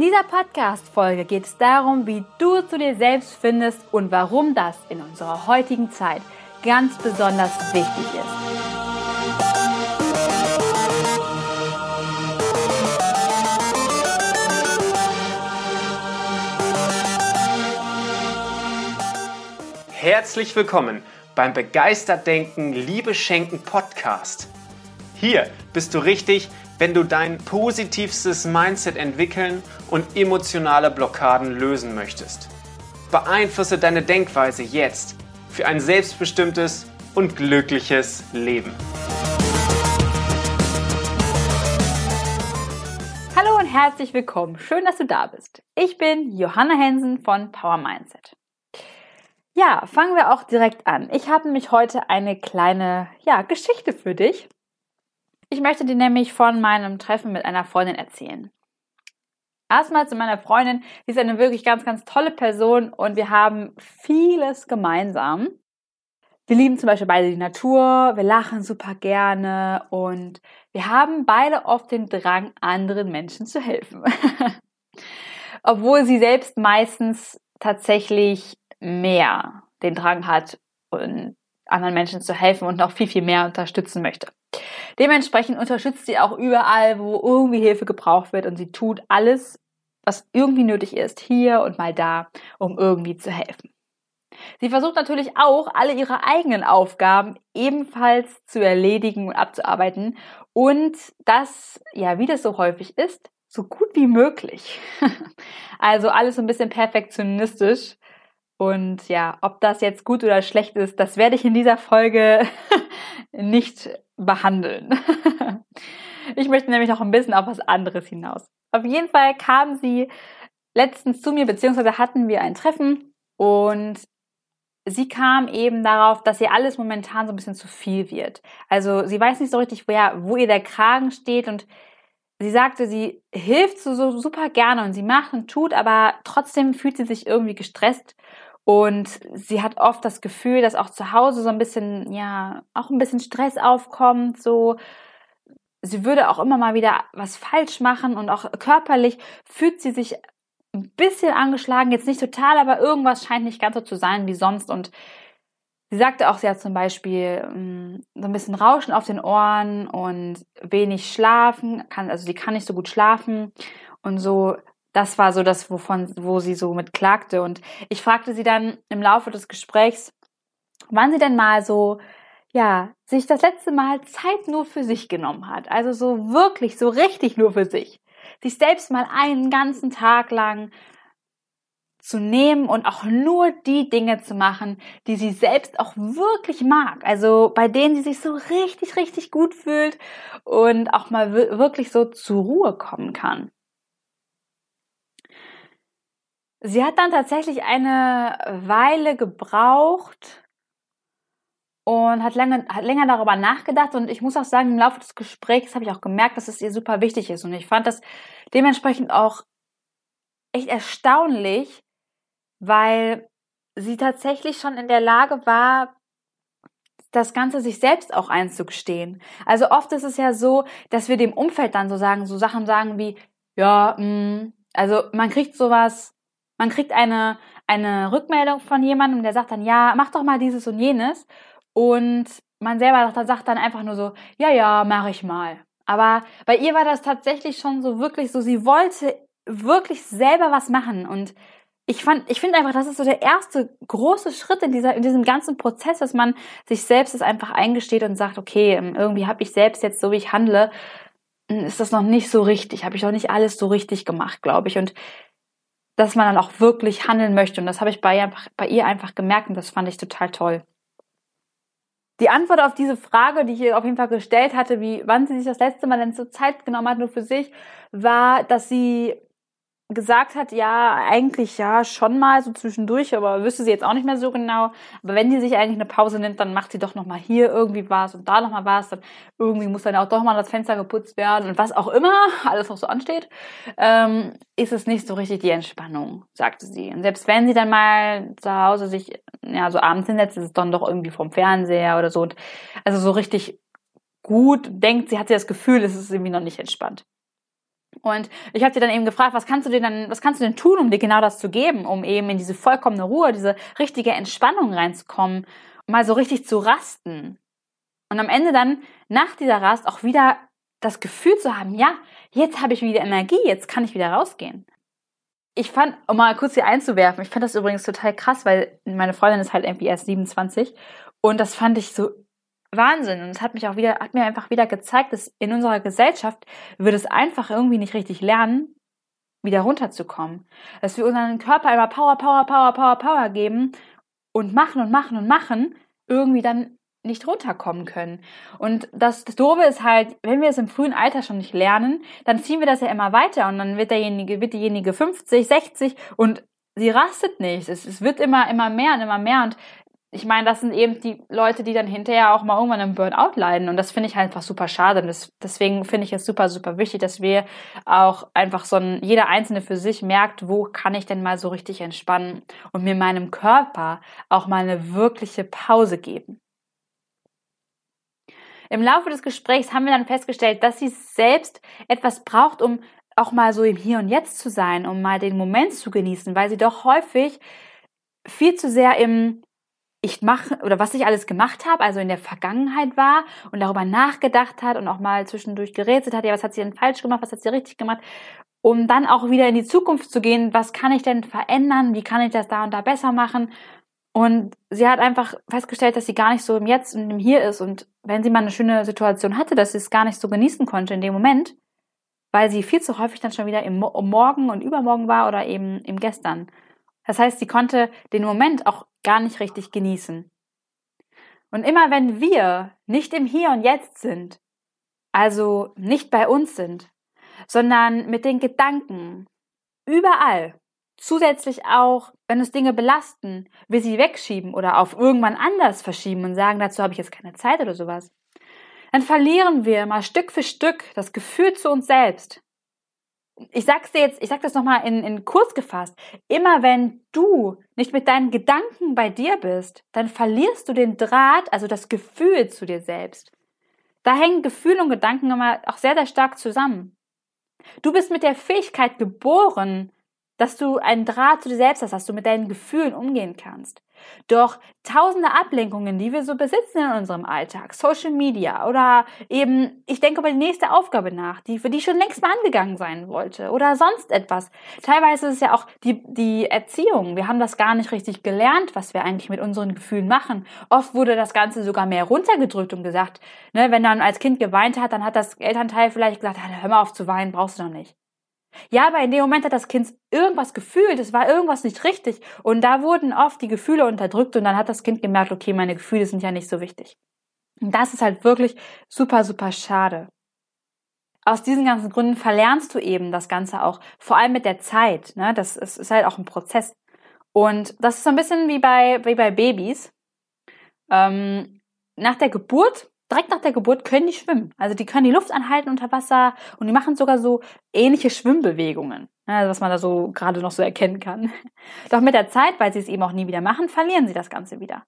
In dieser Podcast-Folge geht es darum, wie du zu dir selbst findest und warum das in unserer heutigen Zeit ganz besonders wichtig ist. Herzlich willkommen beim Begeistert Denken, Liebe Schenken Podcast. Hier bist du richtig, wenn du dein positivstes Mindset entwickeln und emotionale Blockaden lösen möchtest. Beeinflusse deine Denkweise jetzt für ein selbstbestimmtes und glückliches Leben. Hallo und herzlich willkommen. Schön, dass du da bist. Ich bin Johanna Hensen von Power Mindset. Ja, fangen wir auch direkt an. Ich habe nämlich heute eine kleine ja, Geschichte für dich. Ich möchte dir nämlich von meinem Treffen mit einer Freundin erzählen. Erstmal zu meiner Freundin. Sie ist eine wirklich ganz, ganz tolle Person und wir haben vieles gemeinsam. Wir lieben zum Beispiel beide die Natur, wir lachen super gerne und wir haben beide oft den Drang, anderen Menschen zu helfen. Obwohl sie selbst meistens tatsächlich mehr den Drang hat, anderen Menschen zu helfen und noch viel, viel mehr unterstützen möchte. Dementsprechend unterstützt sie auch überall, wo irgendwie Hilfe gebraucht wird und sie tut alles, was irgendwie nötig ist, hier und mal da, um irgendwie zu helfen. Sie versucht natürlich auch, alle ihre eigenen Aufgaben ebenfalls zu erledigen und abzuarbeiten und das, ja, wie das so häufig ist, so gut wie möglich. also alles so ein bisschen perfektionistisch. Und ja, ob das jetzt gut oder schlecht ist, das werde ich in dieser Folge nicht behandeln. ich möchte nämlich noch ein bisschen auf was anderes hinaus. Auf jeden Fall kam sie letztens zu mir, beziehungsweise hatten wir ein Treffen und sie kam eben darauf, dass ihr alles momentan so ein bisschen zu viel wird. Also sie weiß nicht so richtig, wo, ja, wo ihr der Kragen steht und sie sagte, sie hilft so, so super gerne und sie macht und tut, aber trotzdem fühlt sie sich irgendwie gestresst und sie hat oft das Gefühl, dass auch zu Hause so ein bisschen, ja, auch ein bisschen Stress aufkommt, so. Sie würde auch immer mal wieder was falsch machen und auch körperlich fühlt sie sich ein bisschen angeschlagen, jetzt nicht total, aber irgendwas scheint nicht ganz so zu sein wie sonst und Sie sagte auch, sie hat zum Beispiel mm, so ein bisschen Rauschen auf den Ohren und wenig schlafen, kann, also sie kann nicht so gut schlafen und so das war so das, wovon, wo sie so mit klagte. Und ich fragte sie dann im Laufe des Gesprächs, wann sie denn mal so, ja, sich das letzte Mal Zeit nur für sich genommen hat. Also so wirklich, so richtig nur für sich. Sich selbst mal einen ganzen Tag lang zu nehmen und auch nur die Dinge zu machen, die sie selbst auch wirklich mag. Also bei denen sie sich so richtig, richtig gut fühlt und auch mal wirklich so zur Ruhe kommen kann. Sie hat dann tatsächlich eine Weile gebraucht und hat länger, hat länger darüber nachgedacht. Und ich muss auch sagen, im Laufe des Gesprächs habe ich auch gemerkt, dass es ihr super wichtig ist. Und ich fand das dementsprechend auch echt erstaunlich, weil sie tatsächlich schon in der Lage war, das Ganze sich selbst auch einzugestehen. Also oft ist es ja so, dass wir dem Umfeld dann so sagen, so Sachen sagen wie, ja, mh, mm, also man kriegt sowas man kriegt eine, eine Rückmeldung von jemandem, der sagt dann, ja, mach doch mal dieses und jenes. Und man selber sagt dann einfach nur so, ja, ja, mach ich mal. Aber bei ihr war das tatsächlich schon so wirklich so, sie wollte wirklich selber was machen. Und ich fand, ich finde einfach, das ist so der erste große Schritt in dieser, in diesem ganzen Prozess, dass man sich selbst das einfach eingesteht und sagt, okay, ähm, irgendwie habe ich selbst jetzt so wie ich handle, hm, ist das noch nicht so richtig, habe ich noch nicht alles so richtig gemacht, glaube ich. Und dass man dann auch wirklich handeln möchte. Und das habe ich bei ihr, bei ihr einfach gemerkt und das fand ich total toll. Die Antwort auf diese Frage, die ich ihr auf jeden Fall gestellt hatte, wie wann sie sich das letzte Mal denn zur Zeit genommen hat, nur für sich, war, dass sie gesagt hat, ja, eigentlich ja schon mal so zwischendurch, aber wüsste sie jetzt auch nicht mehr so genau. Aber wenn die sich eigentlich eine Pause nimmt, dann macht sie doch noch mal hier irgendwie was und da noch mal was. Dann irgendwie muss dann auch doch mal das Fenster geputzt werden und was auch immer, alles noch so ansteht, ähm, ist es nicht so richtig die Entspannung, sagte sie. Und selbst wenn sie dann mal zu Hause sich, ja, so abends hinsetzt, ist es dann doch irgendwie vom Fernseher oder so. Und also so richtig gut denkt, sie hat sie das Gefühl, es ist irgendwie noch nicht entspannt. Und ich habe dir dann eben gefragt, was kannst du denn dann, was kannst du denn tun, um dir genau das zu geben, um eben in diese vollkommene Ruhe, diese richtige Entspannung reinzukommen, um mal so richtig zu rasten. Und am Ende dann nach dieser Rast auch wieder das Gefühl zu haben, ja, jetzt habe ich wieder Energie, jetzt kann ich wieder rausgehen. Ich fand, um mal kurz hier einzuwerfen, ich fand das übrigens total krass, weil meine Freundin ist halt irgendwie erst 27 und das fand ich so Wahnsinn. Und es hat mich auch wieder, hat mir einfach wieder gezeigt, dass in unserer Gesellschaft wird es einfach irgendwie nicht richtig lernen, wieder runterzukommen. Dass wir unseren Körper immer Power, Power, Power, Power, Power geben und machen und machen und machen, irgendwie dann nicht runterkommen können. Und das, das Doofe ist halt, wenn wir es im frühen Alter schon nicht lernen, dann ziehen wir das ja immer weiter und dann wird derjenige, wird diejenige 50, 60 und sie rastet nicht. Es, es wird immer, immer mehr und immer mehr und ich meine, das sind eben die Leute, die dann hinterher auch mal irgendwann im Burnout leiden. Und das finde ich halt einfach super schade. Und das, deswegen finde ich es super, super wichtig, dass wir auch einfach so ein, jeder Einzelne für sich merkt, wo kann ich denn mal so richtig entspannen und mir meinem Körper auch mal eine wirkliche Pause geben. Im Laufe des Gesprächs haben wir dann festgestellt, dass sie selbst etwas braucht, um auch mal so im Hier und Jetzt zu sein, um mal den Moment zu genießen, weil sie doch häufig viel zu sehr im ich mache oder was ich alles gemacht habe, also in der Vergangenheit war und darüber nachgedacht hat und auch mal zwischendurch gerätselt hat, ja, was hat sie denn falsch gemacht, was hat sie richtig gemacht, um dann auch wieder in die Zukunft zu gehen, was kann ich denn verändern, wie kann ich das da und da besser machen. Und sie hat einfach festgestellt, dass sie gar nicht so im Jetzt und im Hier ist und wenn sie mal eine schöne Situation hatte, dass sie es gar nicht so genießen konnte in dem Moment, weil sie viel zu häufig dann schon wieder im Morgen und Übermorgen war oder eben im Gestern. Das heißt, sie konnte den Moment auch gar nicht richtig genießen. Und immer wenn wir nicht im Hier und Jetzt sind, also nicht bei uns sind, sondern mit den Gedanken überall, zusätzlich auch, wenn uns Dinge belasten, wir sie wegschieben oder auf irgendwann anders verschieben und sagen, dazu habe ich jetzt keine Zeit oder sowas, dann verlieren wir mal Stück für Stück das Gefühl zu uns selbst ich sag's dir jetzt, ich sag das nochmal in, in kurz gefasst. Immer wenn du nicht mit deinen Gedanken bei dir bist, dann verlierst du den Draht, also das Gefühl zu dir selbst. Da hängen Gefühle und Gedanken immer auch sehr, sehr stark zusammen. Du bist mit der Fähigkeit geboren, dass du einen Draht zu dir selbst hast, dass du mit deinen Gefühlen umgehen kannst. Doch tausende Ablenkungen, die wir so besitzen in unserem Alltag, Social Media oder eben, ich denke über die nächste Aufgabe nach, die für die schon längst mal angegangen sein wollte oder sonst etwas. Teilweise ist es ja auch die, die Erziehung. Wir haben das gar nicht richtig gelernt, was wir eigentlich mit unseren Gefühlen machen. Oft wurde das Ganze sogar mehr runtergedrückt und gesagt, ne, wenn dann als Kind geweint hat, dann hat das Elternteil vielleicht gesagt, hör mal auf zu weinen, brauchst du noch nicht. Ja, aber in dem Moment hat das Kind irgendwas gefühlt, es war irgendwas nicht richtig. Und da wurden oft die Gefühle unterdrückt und dann hat das Kind gemerkt, okay, meine Gefühle sind ja nicht so wichtig. Und das ist halt wirklich super, super schade. Aus diesen ganzen Gründen verlernst du eben das Ganze auch, vor allem mit der Zeit. Ne? Das ist, ist halt auch ein Prozess. Und das ist so ein bisschen wie bei, wie bei Babys. Ähm, nach der Geburt direkt nach der Geburt können die schwimmen. Also die können die Luft anhalten unter Wasser und die machen sogar so ähnliche Schwimmbewegungen, also was man da so gerade noch so erkennen kann. Doch mit der Zeit, weil sie es eben auch nie wieder machen, verlieren sie das Ganze wieder.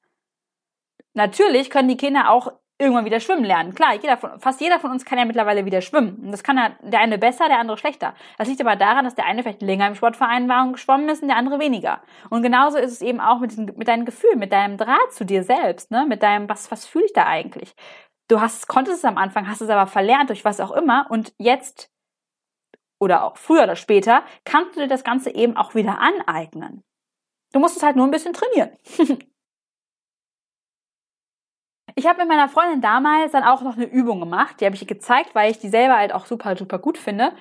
Natürlich können die Kinder auch irgendwann wieder schwimmen lernen. Klar, jeder von, fast jeder von uns kann ja mittlerweile wieder schwimmen. Und das kann ja der eine besser, der andere schlechter. Das liegt aber daran, dass der eine vielleicht länger im Sportverein war und geschwommen ist und der andere weniger. Und genauso ist es eben auch mit, diesen, mit deinem Gefühl, mit deinem Draht zu dir selbst, ne? mit deinem, was, was fühle ich da eigentlich? Du hast, konntest es am Anfang, hast es aber verlernt durch was auch immer und jetzt oder auch früher oder später kannst du dir das Ganze eben auch wieder aneignen. Du musst es halt nur ein bisschen trainieren. ich habe mit meiner Freundin damals dann auch noch eine Übung gemacht, die habe ich ihr gezeigt, weil ich die selber halt auch super, super gut finde.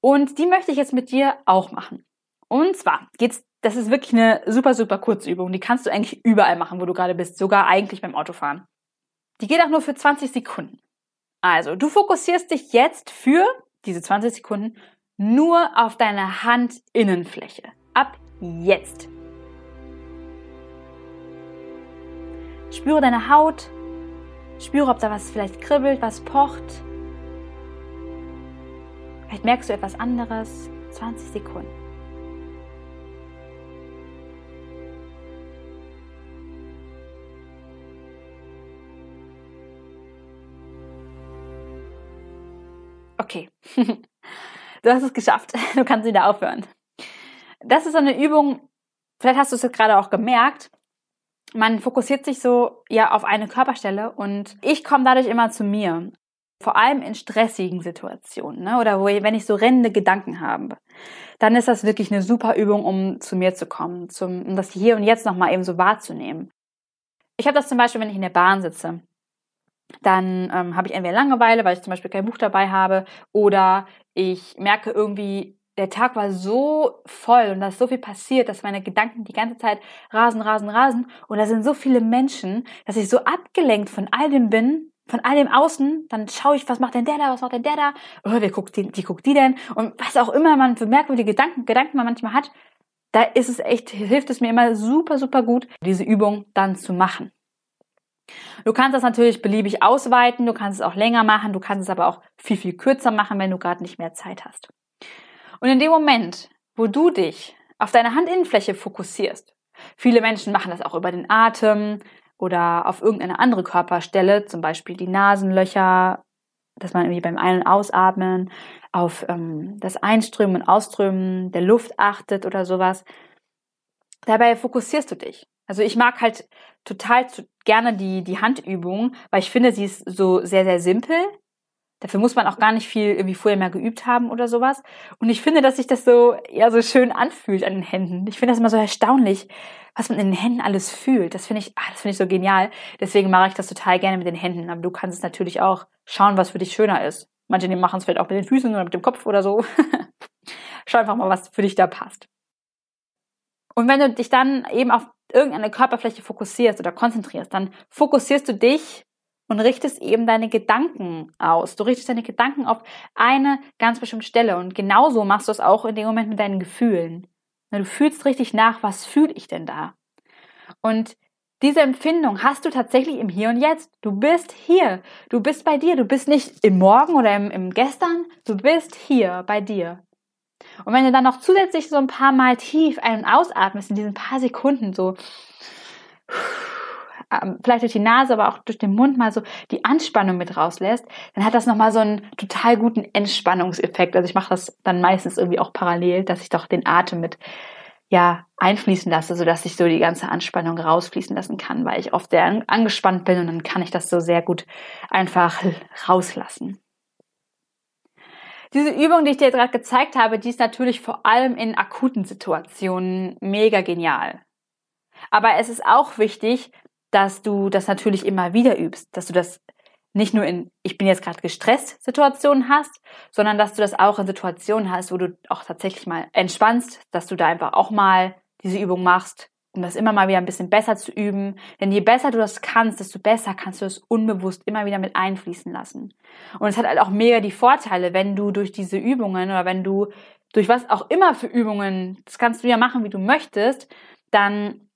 Und die möchte ich jetzt mit dir auch machen. Und zwar geht's, das ist wirklich eine super, super kurze Übung. Die kannst du eigentlich überall machen, wo du gerade bist, sogar eigentlich beim Autofahren. Die geht auch nur für 20 Sekunden. Also, du fokussierst dich jetzt für diese 20 Sekunden nur auf deine Handinnenfläche. Ab jetzt. Spüre deine Haut. Spüre, ob da was vielleicht kribbelt, was pocht. Vielleicht merkst du etwas anderes. 20 Sekunden. Okay. du hast es geschafft. Du kannst wieder aufhören. Das ist eine Übung, vielleicht hast du es gerade auch gemerkt. Man fokussiert sich so ja auf eine Körperstelle und ich komme dadurch immer zu mir. Vor allem in stressigen Situationen ne? oder wo, wenn ich so rennende Gedanken habe, dann ist das wirklich eine super Übung, um zu mir zu kommen, zum, um das hier und jetzt nochmal eben so wahrzunehmen. Ich habe das zum Beispiel, wenn ich in der Bahn sitze dann ähm, habe ich entweder Langeweile, weil ich zum Beispiel kein Buch dabei habe, oder ich merke irgendwie, der Tag war so voll und da ist so viel passiert, dass meine Gedanken die ganze Zeit rasen, rasen, rasen. Und da sind so viele Menschen, dass ich so abgelenkt von all dem bin, von all dem Außen, dann schaue ich, was macht denn der da, was macht denn der da, oh, wer guckt die, wie guckt die denn? Und was auch immer man für merkwürdige Gedanken, Gedanken man manchmal hat, da ist es echt, hilft es mir immer super, super gut, diese Übung dann zu machen. Du kannst das natürlich beliebig ausweiten, du kannst es auch länger machen, du kannst es aber auch viel, viel kürzer machen, wenn du gerade nicht mehr Zeit hast. Und in dem Moment, wo du dich auf deine Handinnenfläche fokussierst, viele Menschen machen das auch über den Atem oder auf irgendeine andere Körperstelle, zum Beispiel die Nasenlöcher, dass man irgendwie beim Ein- und Ausatmen auf ähm, das Einströmen und Ausströmen der Luft achtet oder sowas. Dabei fokussierst du dich. Also ich mag halt total gerne die, die Handübung, weil ich finde, sie ist so sehr, sehr simpel. Dafür muss man auch gar nicht viel irgendwie vorher mehr geübt haben oder sowas. Und ich finde, dass sich das so, ja, so schön anfühlt an den Händen. Ich finde das immer so erstaunlich, was man in den Händen alles fühlt. Das finde ich, ah, das finde ich so genial. Deswegen mache ich das total gerne mit den Händen. Aber du kannst es natürlich auch schauen, was für dich schöner ist. Manche machen es vielleicht auch mit den Füßen oder mit dem Kopf oder so. Schau einfach mal, was für dich da passt. Und wenn du dich dann eben auf irgendeine Körperfläche fokussierst oder konzentrierst, dann fokussierst du dich und richtest eben deine Gedanken aus. Du richtest deine Gedanken auf eine ganz bestimmte Stelle. Und genauso machst du es auch in dem Moment mit deinen Gefühlen. Du fühlst richtig nach, was fühle ich denn da? Und diese Empfindung hast du tatsächlich im Hier und Jetzt. Du bist hier. Du bist bei dir. Du bist nicht im Morgen oder im, im Gestern. Du bist hier bei dir. Und wenn du dann noch zusätzlich so ein paar Mal tief ein- und ausatmest in diesen paar Sekunden, so ähm, vielleicht durch die Nase, aber auch durch den Mund mal so die Anspannung mit rauslässt, dann hat das nochmal so einen total guten Entspannungseffekt. Also ich mache das dann meistens irgendwie auch parallel, dass ich doch den Atem mit ja, einfließen lasse, sodass ich so die ganze Anspannung rausfließen lassen kann, weil ich oft sehr angespannt bin und dann kann ich das so sehr gut einfach rauslassen. Diese Übung, die ich dir gerade gezeigt habe, die ist natürlich vor allem in akuten Situationen mega genial. Aber es ist auch wichtig, dass du das natürlich immer wieder übst, dass du das nicht nur in ich bin jetzt gerade gestresst Situationen hast, sondern dass du das auch in Situationen hast, wo du auch tatsächlich mal entspannst, dass du da einfach auch mal diese Übung machst, um das immer mal wieder ein bisschen besser zu üben. Denn je besser du das kannst, desto besser kannst du es unbewusst immer wieder mit einfließen lassen. Und es hat halt auch mega die Vorteile, wenn du durch diese Übungen oder wenn du durch was auch immer für Übungen, das kannst du ja machen, wie du möchtest, dann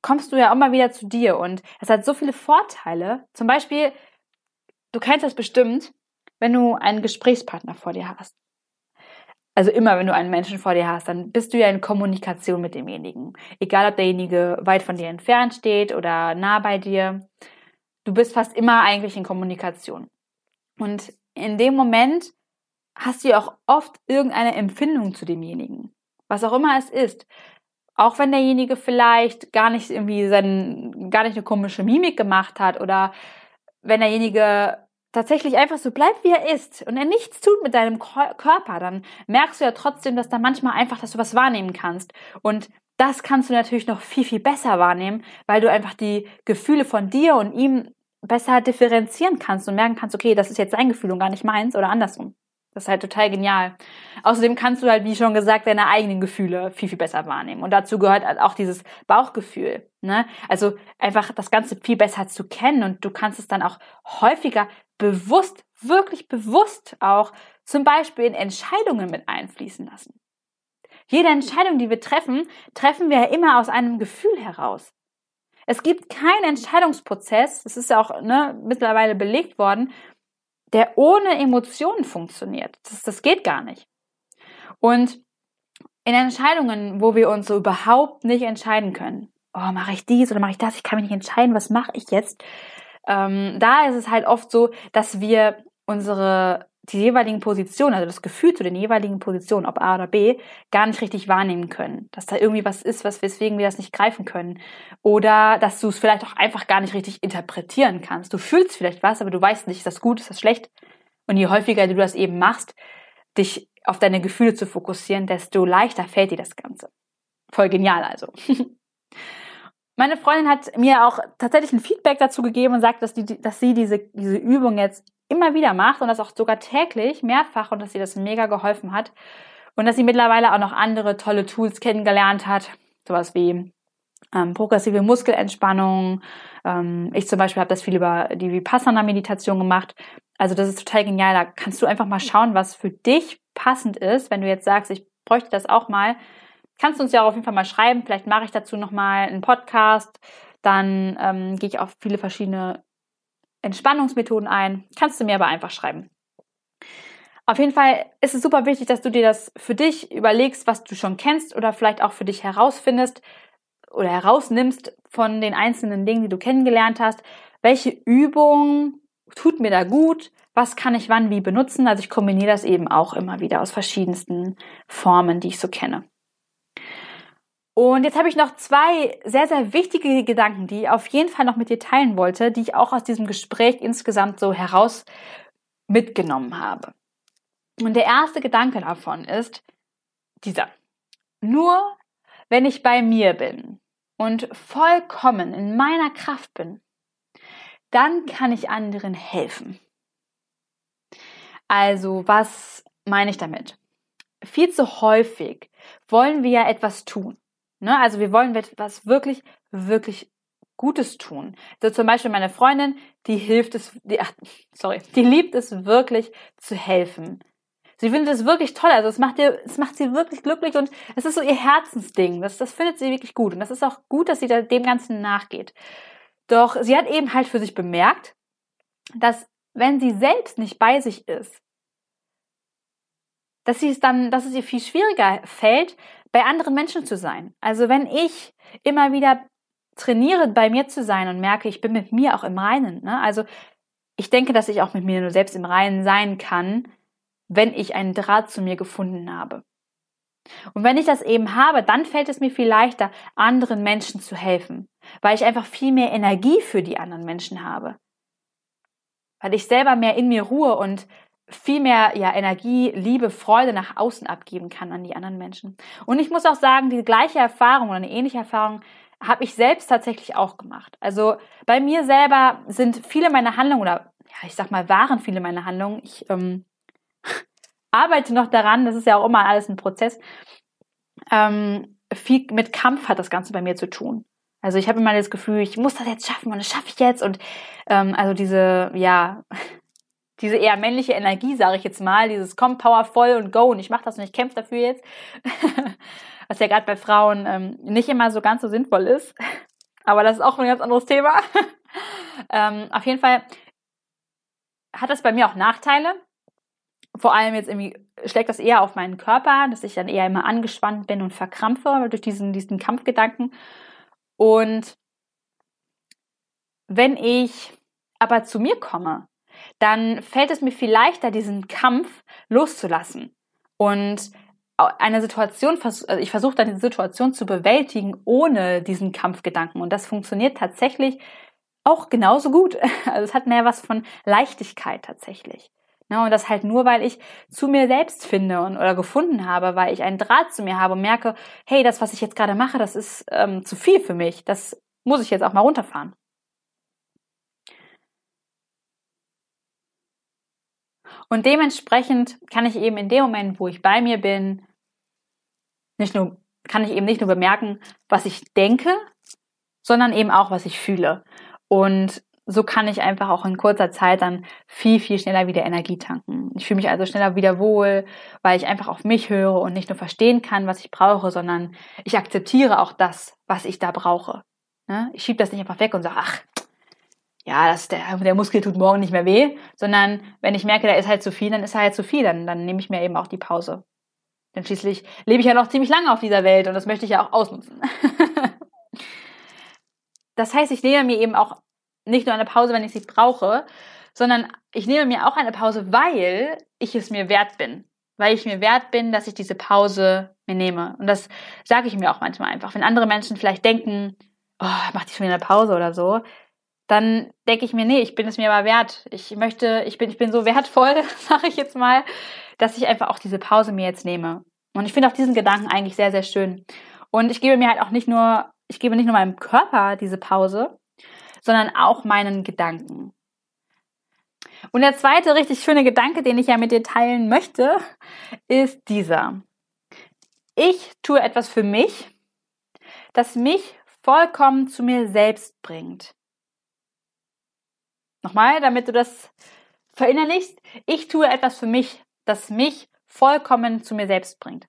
kommst du ja immer wieder zu dir. Und es hat so viele Vorteile. Zum Beispiel, du kennst das bestimmt, wenn du einen Gesprächspartner vor dir hast also immer, wenn du einen Menschen vor dir hast, dann bist du ja in Kommunikation mit demjenigen. Egal, ob derjenige weit von dir entfernt steht oder nah bei dir. Du bist fast immer eigentlich in Kommunikation. Und in dem Moment hast du ja auch oft irgendeine Empfindung zu demjenigen. Was auch immer es ist. Auch wenn derjenige vielleicht gar nicht irgendwie seinen, gar nicht eine komische Mimik gemacht hat oder wenn derjenige tatsächlich einfach so bleibt, wie er ist und er nichts tut mit deinem Körper, dann merkst du ja trotzdem, dass da manchmal einfach, dass du was wahrnehmen kannst. Und das kannst du natürlich noch viel, viel besser wahrnehmen, weil du einfach die Gefühle von dir und ihm besser differenzieren kannst und merken kannst, okay, das ist jetzt sein Gefühl und gar nicht meins oder andersrum. Das ist halt total genial. Außerdem kannst du halt, wie schon gesagt, deine eigenen Gefühle viel, viel besser wahrnehmen. Und dazu gehört halt auch dieses Bauchgefühl. Ne? Also einfach das Ganze viel besser zu kennen und du kannst es dann auch häufiger bewusst, wirklich bewusst auch zum Beispiel in Entscheidungen mit einfließen lassen. Jede Entscheidung, die wir treffen, treffen wir ja immer aus einem Gefühl heraus. Es gibt keinen Entscheidungsprozess, das ist ja auch ne, mittlerweile belegt worden, der ohne Emotionen funktioniert. Das, das geht gar nicht. Und in Entscheidungen, wo wir uns so überhaupt nicht entscheiden können, oh, mache ich dies oder mache ich das, ich kann mich nicht entscheiden, was mache ich jetzt, ähm, da ist es halt oft so, dass wir unsere die jeweiligen Positionen, also das Gefühl zu den jeweiligen Positionen, ob A oder B, gar nicht richtig wahrnehmen können. Dass da irgendwie was ist, was weswegen wir das nicht greifen können. Oder dass du es vielleicht auch einfach gar nicht richtig interpretieren kannst. Du fühlst vielleicht was, aber du weißt nicht, ist das gut, ist das schlecht. Und je häufiger du das eben machst, dich auf deine Gefühle zu fokussieren, desto leichter fällt dir das Ganze. Voll genial also. Meine Freundin hat mir auch tatsächlich ein Feedback dazu gegeben und sagt, dass, die, dass sie diese, diese Übung jetzt immer wieder macht und das auch sogar täglich, mehrfach und dass sie das mega geholfen hat und dass sie mittlerweile auch noch andere tolle Tools kennengelernt hat, sowas wie ähm, progressive Muskelentspannung. Ähm, ich zum Beispiel habe das viel über die Vipassana-Meditation gemacht. Also das ist total genial. Da kannst du einfach mal schauen, was für dich passend ist. Wenn du jetzt sagst, ich bräuchte das auch mal, kannst du uns ja auch auf jeden Fall mal schreiben. Vielleicht mache ich dazu nochmal einen Podcast. Dann ähm, gehe ich auf viele verschiedene Entspannungsmethoden ein. Kannst du mir aber einfach schreiben. Auf jeden Fall ist es super wichtig, dass du dir das für dich überlegst, was du schon kennst oder vielleicht auch für dich herausfindest oder herausnimmst von den einzelnen Dingen, die du kennengelernt hast. Welche Übung tut mir da gut? Was kann ich wann wie benutzen? Also ich kombiniere das eben auch immer wieder aus verschiedensten Formen, die ich so kenne. Und jetzt habe ich noch zwei sehr, sehr wichtige Gedanken, die ich auf jeden Fall noch mit dir teilen wollte, die ich auch aus diesem Gespräch insgesamt so heraus mitgenommen habe. Und der erste Gedanke davon ist dieser. Nur wenn ich bei mir bin und vollkommen in meiner Kraft bin, dann kann ich anderen helfen. Also, was meine ich damit? Viel zu häufig wollen wir ja etwas tun. Ne? Also wir wollen etwas wirklich, wirklich Gutes tun. So zum Beispiel meine Freundin, die hilft es, die, ach, sorry, die liebt es wirklich zu helfen. Sie findet es wirklich toll, also es macht ihr, es macht sie wirklich glücklich und es ist so ihr Herzensding. Das, das findet sie wirklich gut und das ist auch gut, dass sie da dem Ganzen nachgeht. Doch sie hat eben halt für sich bemerkt, dass wenn sie selbst nicht bei sich ist, dass sie es dann, dass es ihr viel schwieriger fällt, bei anderen Menschen zu sein. Also wenn ich immer wieder trainiere, bei mir zu sein und merke, ich bin mit mir auch im Reinen. Ne? Also ich denke, dass ich auch mit mir nur selbst im Reinen sein kann, wenn ich einen Draht zu mir gefunden habe. Und wenn ich das eben habe, dann fällt es mir viel leichter, anderen Menschen zu helfen, weil ich einfach viel mehr Energie für die anderen Menschen habe. Weil ich selber mehr in mir ruhe und viel mehr ja, Energie, Liebe, Freude nach außen abgeben kann an die anderen Menschen. Und ich muss auch sagen, die gleiche Erfahrung oder eine ähnliche Erfahrung habe ich selbst tatsächlich auch gemacht. Also bei mir selber sind viele meiner Handlungen oder ja, ich sag mal, waren viele meiner Handlungen. Ich ähm, arbeite noch daran, das ist ja auch immer alles ein Prozess. Ähm, viel mit Kampf hat das Ganze bei mir zu tun. Also ich habe immer das Gefühl, ich muss das jetzt schaffen und das schaffe ich jetzt. Und ähm, also diese, ja, diese eher männliche Energie, sage ich jetzt mal, dieses komm, powervoll und go und ich mache das und ich kämpfe dafür jetzt, was ja gerade bei Frauen ähm, nicht immer so ganz so sinnvoll ist. Aber das ist auch ein ganz anderes Thema. ähm, auf jeden Fall hat das bei mir auch Nachteile. Vor allem jetzt irgendwie schlägt das eher auf meinen Körper, dass ich dann eher immer angespannt bin und verkrampfe durch diesen, diesen Kampfgedanken. Und wenn ich aber zu mir komme dann fällt es mir viel leichter, diesen Kampf loszulassen. Und eine Situation, also ich versuche dann die Situation zu bewältigen ohne diesen Kampfgedanken. Und das funktioniert tatsächlich auch genauso gut. Also es hat mehr was von Leichtigkeit tatsächlich. Ne, und das halt nur, weil ich zu mir selbst finde und, oder gefunden habe, weil ich einen Draht zu mir habe und merke, hey, das, was ich jetzt gerade mache, das ist ähm, zu viel für mich. Das muss ich jetzt auch mal runterfahren. Und dementsprechend kann ich eben in dem Moment, wo ich bei mir bin, nicht nur, kann ich eben nicht nur bemerken, was ich denke, sondern eben auch, was ich fühle. Und so kann ich einfach auch in kurzer Zeit dann viel, viel schneller wieder Energie tanken. Ich fühle mich also schneller wieder wohl, weil ich einfach auf mich höre und nicht nur verstehen kann, was ich brauche, sondern ich akzeptiere auch das, was ich da brauche. Ne? Ich schiebe das nicht einfach weg und sage, ach, ja, das, der, der Muskel tut morgen nicht mehr weh, sondern wenn ich merke, da ist halt zu viel, dann ist er halt zu viel, dann, dann nehme ich mir eben auch die Pause. Denn schließlich lebe ich ja noch ziemlich lange auf dieser Welt und das möchte ich ja auch ausnutzen. das heißt, ich nehme mir eben auch nicht nur eine Pause, wenn ich sie brauche, sondern ich nehme mir auch eine Pause, weil ich es mir wert bin. Weil ich mir wert bin, dass ich diese Pause mir nehme. Und das sage ich mir auch manchmal einfach. Wenn andere Menschen vielleicht denken, oh, mach die schon wieder eine Pause oder so, dann denke ich mir, nee, ich bin es mir aber wert. Ich möchte, ich bin, ich bin so wertvoll, sage ich jetzt mal, dass ich einfach auch diese Pause mir jetzt nehme. Und ich finde auch diesen Gedanken eigentlich sehr, sehr schön. Und ich gebe mir halt auch nicht nur, ich gebe nicht nur meinem Körper diese Pause, sondern auch meinen Gedanken. Und der zweite richtig schöne Gedanke, den ich ja mit dir teilen möchte, ist dieser. Ich tue etwas für mich, das mich vollkommen zu mir selbst bringt. Nochmal, damit du das verinnerlichst. Ich tue etwas für mich, das mich vollkommen zu mir selbst bringt.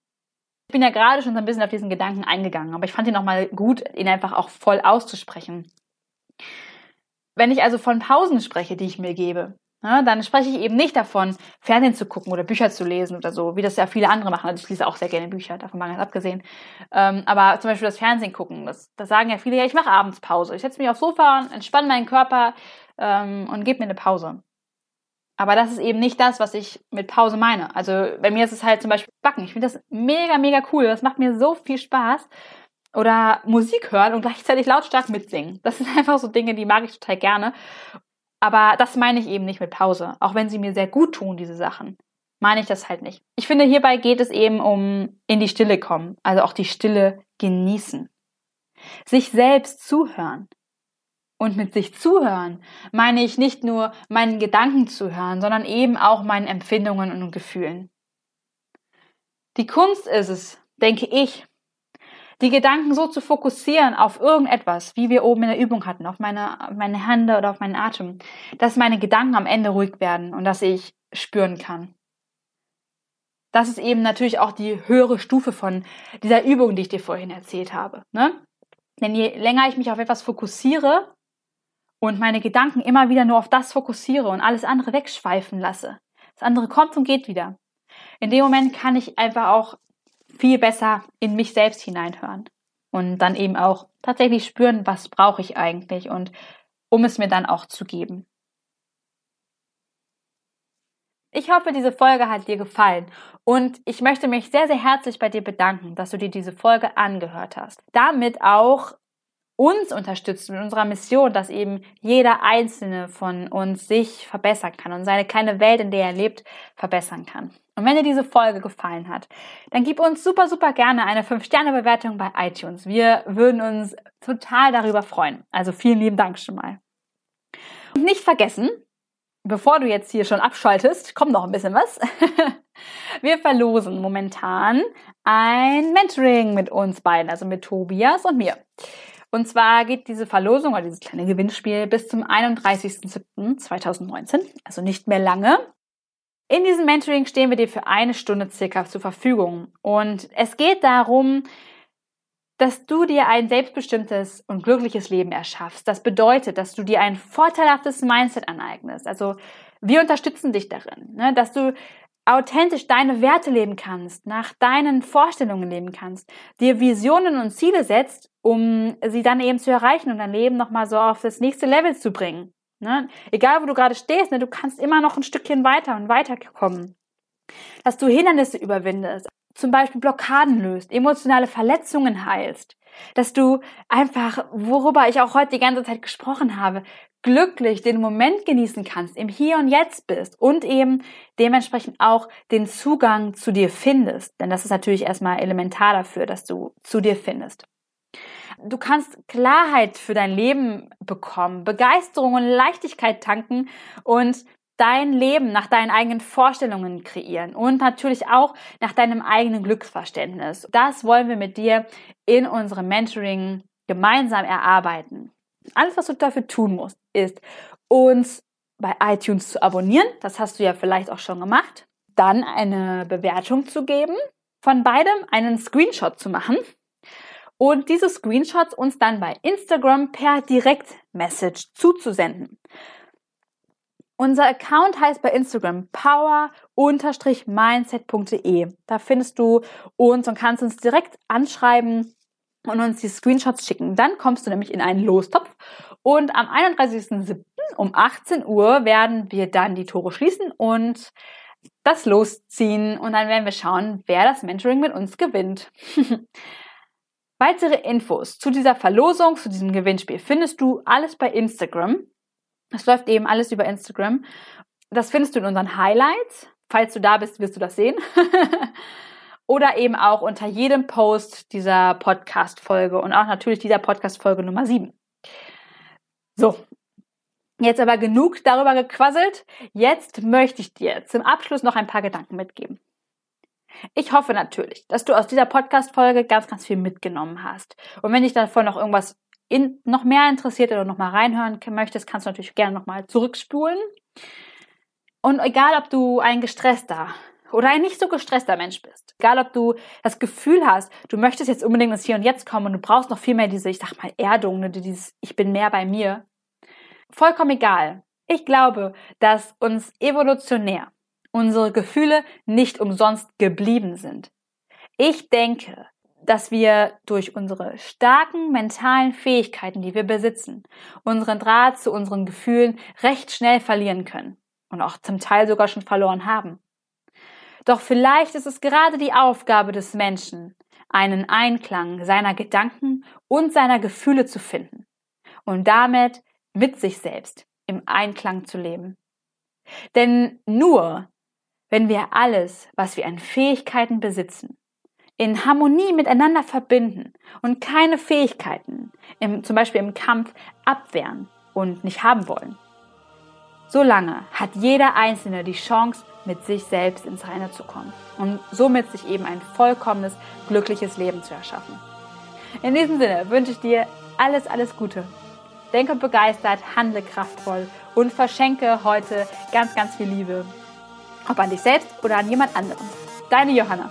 Ich bin ja gerade schon so ein bisschen auf diesen Gedanken eingegangen, aber ich fand ihn nochmal gut, ihn einfach auch voll auszusprechen. Wenn ich also von Pausen spreche, die ich mir gebe, ja, dann spreche ich eben nicht davon, Fernsehen zu gucken oder Bücher zu lesen oder so, wie das ja viele andere machen. Also ich lese auch sehr gerne Bücher, davon mal ganz abgesehen. Ähm, aber zum Beispiel das Fernsehen gucken, das, das sagen ja viele, ja, ich mache abends Pause. Ich setze mich aufs Sofa, entspanne meinen Körper ähm, und gebe mir eine Pause. Aber das ist eben nicht das, was ich mit Pause meine. Also bei mir ist es halt zum Beispiel Backen. Ich finde das mega, mega cool. Das macht mir so viel Spaß. Oder Musik hören und gleichzeitig lautstark mitsingen. Das sind einfach so Dinge, die mag ich total gerne. Aber das meine ich eben nicht mit Pause. Auch wenn sie mir sehr gut tun, diese Sachen. Meine ich das halt nicht. Ich finde, hierbei geht es eben um in die Stille kommen. Also auch die Stille genießen. Sich selbst zuhören. Und mit sich zuhören meine ich nicht nur meinen Gedanken zuhören, sondern eben auch meinen Empfindungen und Gefühlen. Die Kunst ist es, denke ich, die Gedanken so zu fokussieren auf irgendetwas, wie wir oben in der Übung hatten, auf meine, meine Hände oder auf meinen Atem, dass meine Gedanken am Ende ruhig werden und dass ich spüren kann. Das ist eben natürlich auch die höhere Stufe von dieser Übung, die ich dir vorhin erzählt habe. Ne? Denn je länger ich mich auf etwas fokussiere und meine Gedanken immer wieder nur auf das fokussiere und alles andere wegschweifen lasse, das andere kommt und geht wieder. In dem Moment kann ich einfach auch viel besser in mich selbst hineinhören und dann eben auch tatsächlich spüren, was brauche ich eigentlich und um es mir dann auch zu geben. Ich hoffe, diese Folge hat dir gefallen und ich möchte mich sehr, sehr herzlich bei dir bedanken, dass du dir diese Folge angehört hast. Damit auch uns unterstützt mit unserer Mission, dass eben jeder einzelne von uns sich verbessern kann und seine kleine Welt, in der er lebt, verbessern kann. Und wenn dir diese Folge gefallen hat, dann gib uns super, super gerne eine 5-Sterne-Bewertung bei iTunes. Wir würden uns total darüber freuen. Also vielen lieben Dank schon mal. Und nicht vergessen, bevor du jetzt hier schon abschaltest, kommt noch ein bisschen was. Wir verlosen momentan ein Mentoring mit uns beiden, also mit Tobias und mir. Und zwar geht diese Verlosung oder dieses kleine Gewinnspiel bis zum 31.07.2019, also nicht mehr lange. In diesem Mentoring stehen wir dir für eine Stunde circa zur Verfügung. Und es geht darum, dass du dir ein selbstbestimmtes und glückliches Leben erschaffst. Das bedeutet, dass du dir ein vorteilhaftes Mindset aneignest. Also wir unterstützen dich darin, ne? dass du authentisch deine Werte leben kannst, nach deinen Vorstellungen leben kannst, dir Visionen und Ziele setzt, um sie dann eben zu erreichen und dein Leben nochmal so auf das nächste Level zu bringen. Ne? Egal, wo du gerade stehst, ne, du kannst immer noch ein Stückchen weiter und weiter kommen. Dass du Hindernisse überwindest, zum Beispiel Blockaden löst, emotionale Verletzungen heilst. Dass du einfach, worüber ich auch heute die ganze Zeit gesprochen habe, glücklich den Moment genießen kannst, im Hier und Jetzt bist und eben dementsprechend auch den Zugang zu dir findest. Denn das ist natürlich erstmal elementar dafür, dass du zu dir findest. Du kannst Klarheit für dein Leben bekommen, Begeisterung und Leichtigkeit tanken und dein Leben nach deinen eigenen Vorstellungen kreieren und natürlich auch nach deinem eigenen Glücksverständnis. Das wollen wir mit dir in unserem Mentoring gemeinsam erarbeiten. Alles, was du dafür tun musst, ist uns bei iTunes zu abonnieren. Das hast du ja vielleicht auch schon gemacht. Dann eine Bewertung zu geben. Von beidem einen Screenshot zu machen und diese Screenshots uns dann bei Instagram per Direktmessage zuzusenden. Unser Account heißt bei Instagram power-mindset.de. Da findest du uns und kannst uns direkt anschreiben und uns die Screenshots schicken. Dann kommst du nämlich in einen Lostopf und am 31.07., um 18 Uhr werden wir dann die Tore schließen und das losziehen und dann werden wir schauen, wer das Mentoring mit uns gewinnt. Weitere Infos zu dieser Verlosung, zu diesem Gewinnspiel findest du alles bei Instagram. Das läuft eben alles über Instagram. Das findest du in unseren Highlights. Falls du da bist, wirst du das sehen. Oder eben auch unter jedem Post dieser Podcast-Folge und auch natürlich dieser Podcast-Folge Nummer 7. So. Jetzt aber genug darüber gequasselt. Jetzt möchte ich dir zum Abschluss noch ein paar Gedanken mitgeben. Ich hoffe natürlich, dass du aus dieser Podcast-Folge ganz, ganz viel mitgenommen hast. Und wenn dich davon noch irgendwas in, noch mehr interessiert oder noch mal reinhören möchtest, kannst du natürlich gerne noch mal zurückspulen. Und egal, ob du ein gestresster oder ein nicht so gestresster Mensch bist, egal, ob du das Gefühl hast, du möchtest jetzt unbedingt ins Hier und Jetzt kommen und du brauchst noch viel mehr diese, ich sag mal, Erdung, ne, dieses Ich bin mehr bei mir. Vollkommen egal. Ich glaube, dass uns evolutionär unsere Gefühle nicht umsonst geblieben sind. Ich denke, dass wir durch unsere starken mentalen Fähigkeiten, die wir besitzen, unseren Draht zu unseren Gefühlen recht schnell verlieren können und auch zum Teil sogar schon verloren haben. Doch vielleicht ist es gerade die Aufgabe des Menschen, einen Einklang seiner Gedanken und seiner Gefühle zu finden und damit mit sich selbst im Einklang zu leben. Denn nur wenn wir alles, was wir an Fähigkeiten besitzen, in Harmonie miteinander verbinden und keine Fähigkeiten, im, zum Beispiel im Kampf, abwehren und nicht haben wollen. Solange hat jeder Einzelne die Chance, mit sich selbst ins Reine zu kommen und somit sich eben ein vollkommenes, glückliches Leben zu erschaffen. In diesem Sinne wünsche ich dir alles, alles Gute. Denke begeistert, handle kraftvoll und verschenke heute ganz, ganz viel Liebe ob an dich selbst oder an jemand anderen. Deine Johanna.